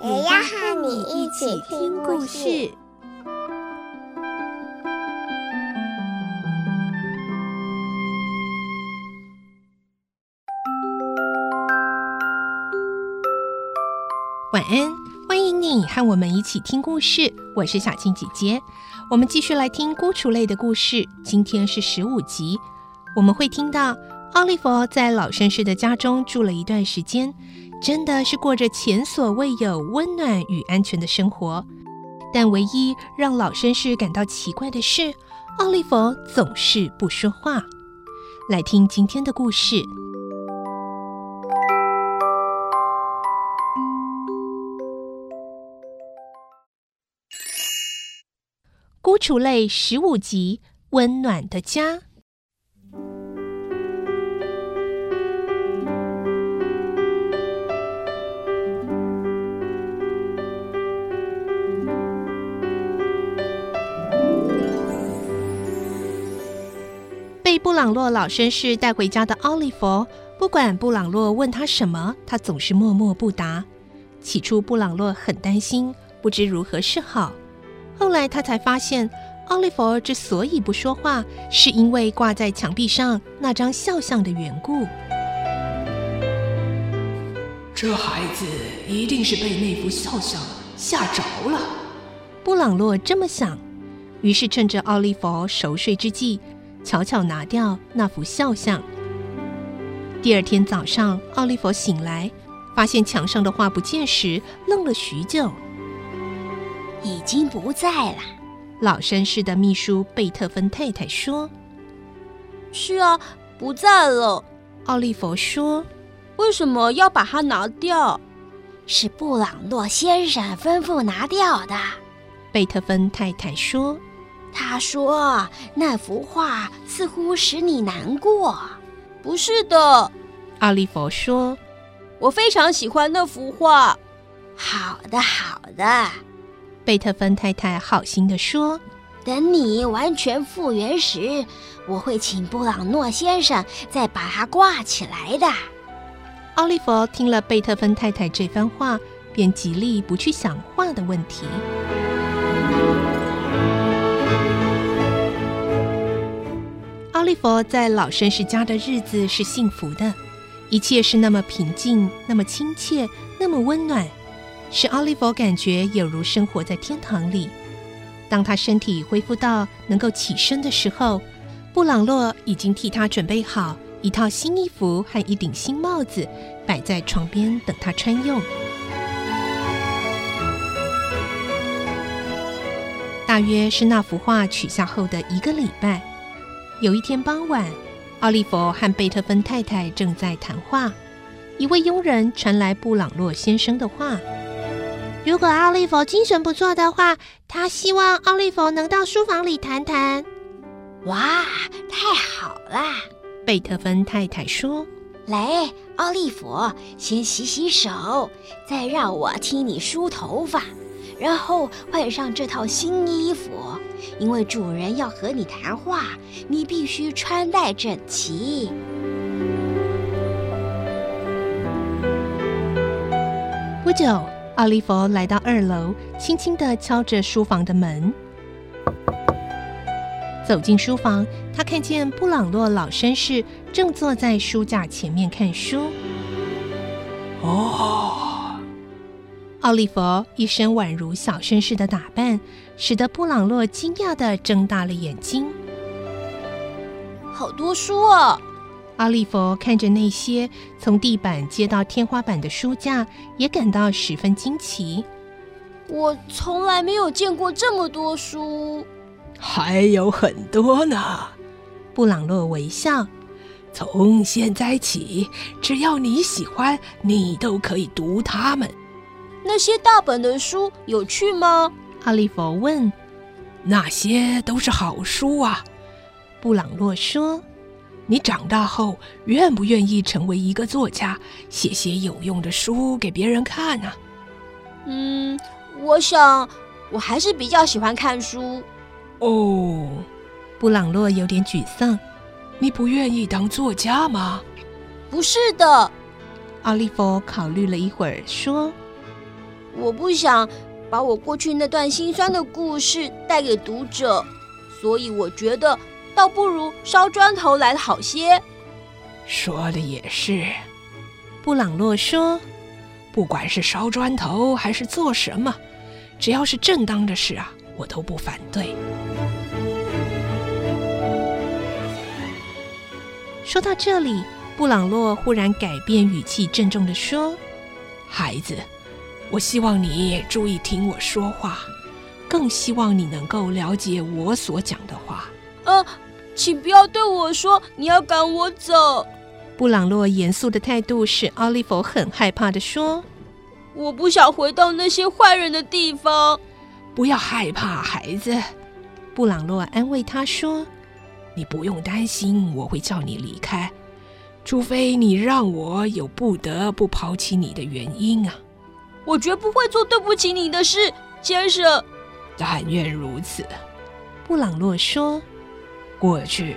也要和你一起听故事。晚安，欢迎你和我们一起听故事。我是小青姐姐，我们继续来听孤雏类的故事。今天是十五集，我们会听到奥利弗在老绅士的家中住了一段时间。真的是过着前所未有温暖与安全的生活，但唯一让老绅士感到奇怪的是，奥利弗总是不说话。来听今天的故事，《孤雏类》十五集《温暖的家》。朗洛老绅士带回家的奥利弗，不管布朗洛问他什么，他总是默默不答。起初，布朗洛很担心，不知如何是好。后来，他才发现，奥利弗之所以不说话，是因为挂在墙壁上那张肖像的缘故。这孩子一定是被那幅肖像吓着了。布朗洛这么想，于是趁着奥利弗熟睡之际。悄悄拿掉那幅肖像。第二天早上，奥利弗醒来，发现墙上的画不见时，愣了许久。已经不在了。老绅士的秘书贝特芬太太说：“是啊，不在了。”奥利弗说：“为什么要把它拿掉？”是布朗洛先生吩咐拿掉的。贝特芬太太说。他说：“那幅画似乎使你难过。”不是的，奥利弗说：“我非常喜欢那幅画。”好的，好的，贝特芬太太好心地说：“等你完全复原时，我会请布朗诺先生再把它挂起来的。”奥利弗听了贝特芬太太这番话，便极力不去想画的问题。奥利弗在老绅士家的日子是幸福的，一切是那么平静，那么亲切，那么温暖，使奥利弗感觉有如生活在天堂里。当他身体恢复到能够起身的时候，布朗洛已经替他准备好一套新衣服和一顶新帽子，摆在床边等他穿用。大约是那幅画取下后的一个礼拜。有一天傍晚，奥利弗和贝特芬太太正在谈话。一位佣人传来布朗洛先生的话：“如果奥利弗精神不错的话，他希望奥利弗能到书房里谈谈。”“哇，太好了！”贝特芬太太说。“来，奥利弗，先洗洗手，再让我替你梳头发。”然后换上这套新衣服，因为主人要和你谈话，你必须穿戴整齐。不久，奥利弗来到二楼，轻轻地敲着书房的门。走进书房，他看见布朗洛老绅士正坐在书架前面看书。哦。奥利弗一身宛如小绅士的打扮，使得布朗洛惊讶的睁大了眼睛。好多书啊！阿利佛看着那些从地板接到天花板的书架，也感到十分惊奇。我从来没有见过这么多书。还有很多呢。布朗洛微笑。从现在起，只要你喜欢，你都可以读它们。那些大本的书有趣吗？奥利弗问。那些都是好书啊，布朗洛说。你长大后愿不愿意成为一个作家，写些有用的书给别人看呢？嗯，我想我还是比较喜欢看书。哦，布朗洛有点沮丧。你不愿意当作家吗？不是的。奥利弗考虑了一会儿，说：“我不想把我过去那段心酸的故事带给读者，所以我觉得。”倒不如烧砖头来的好些。说的也是，布朗洛说：“不管是烧砖头还是做什么，只要是正当的事啊，我都不反对。”说到这里，布朗洛忽然改变语气，郑重地说：“孩子，我希望你注意听我说话，更希望你能够了解我所讲的话。”呃。请不要对我说你要赶我走。布朗洛严肃的态度使奥利弗很害怕的说：“我不想回到那些坏人的地方。”不要害怕，孩子。布朗洛安慰他说：“你不用担心，我会叫你离开，除非你让我有不得不抛弃你的原因啊。我绝不会做对不起你的事，先生。但愿如此。”布朗洛说。过去，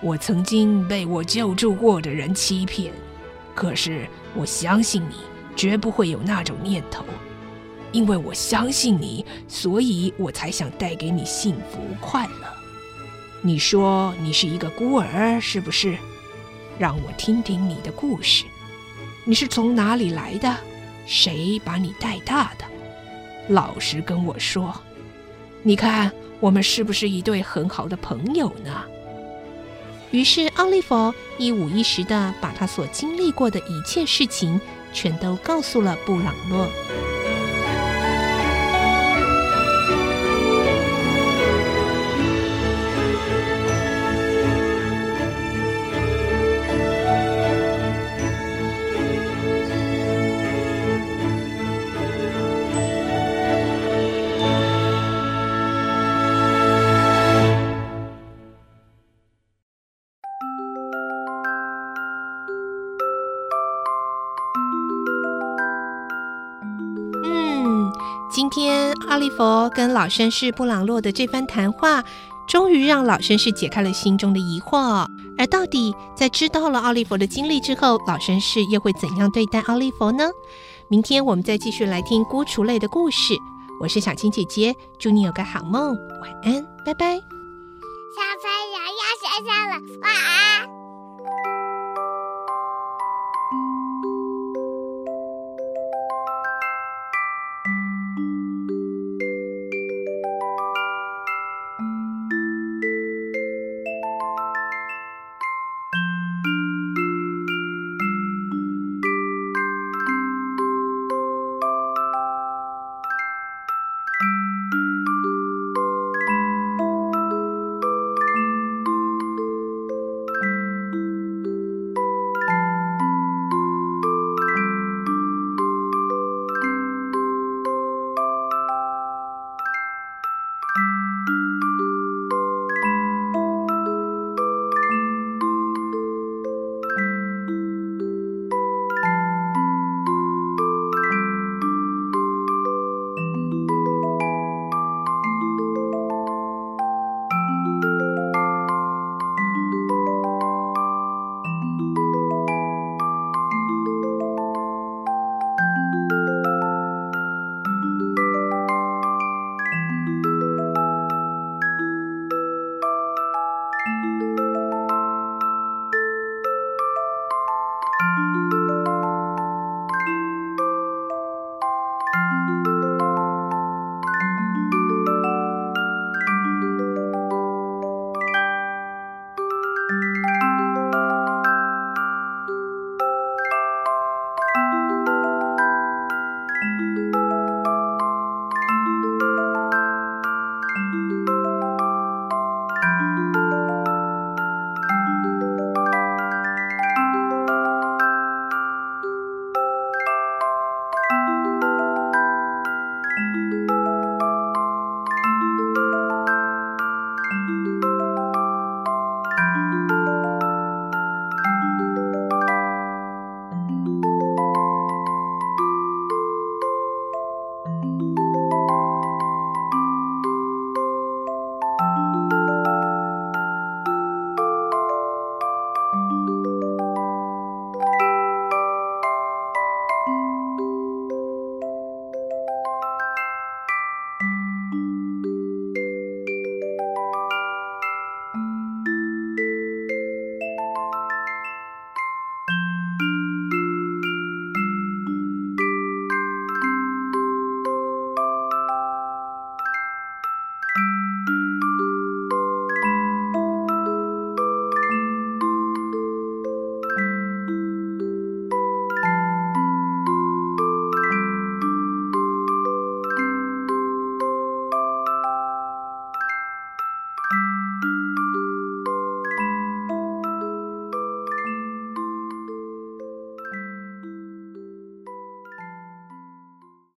我曾经被我救助过的人欺骗，可是我相信你绝不会有那种念头，因为我相信你，所以我才想带给你幸福快乐。你说你是一个孤儿，是不是？让我听听你的故事。你是从哪里来的？谁把你带大的？老实跟我说。你看。我们是不是一对很好的朋友呢？于是奥利弗一五一十的把他所经历过的一切事情全都告诉了布朗诺。今天奥利弗跟老绅士布朗洛的这番谈话，终于让老绅士解开了心中的疑惑。而到底在知道了奥利弗的经历之后，老绅士又会怎样对待奥利弗呢？明天我们再继续来听孤雏类的故事。我是小青姐姐，祝你有个好梦，晚安，拜拜。小朋友要睡觉了，晚安。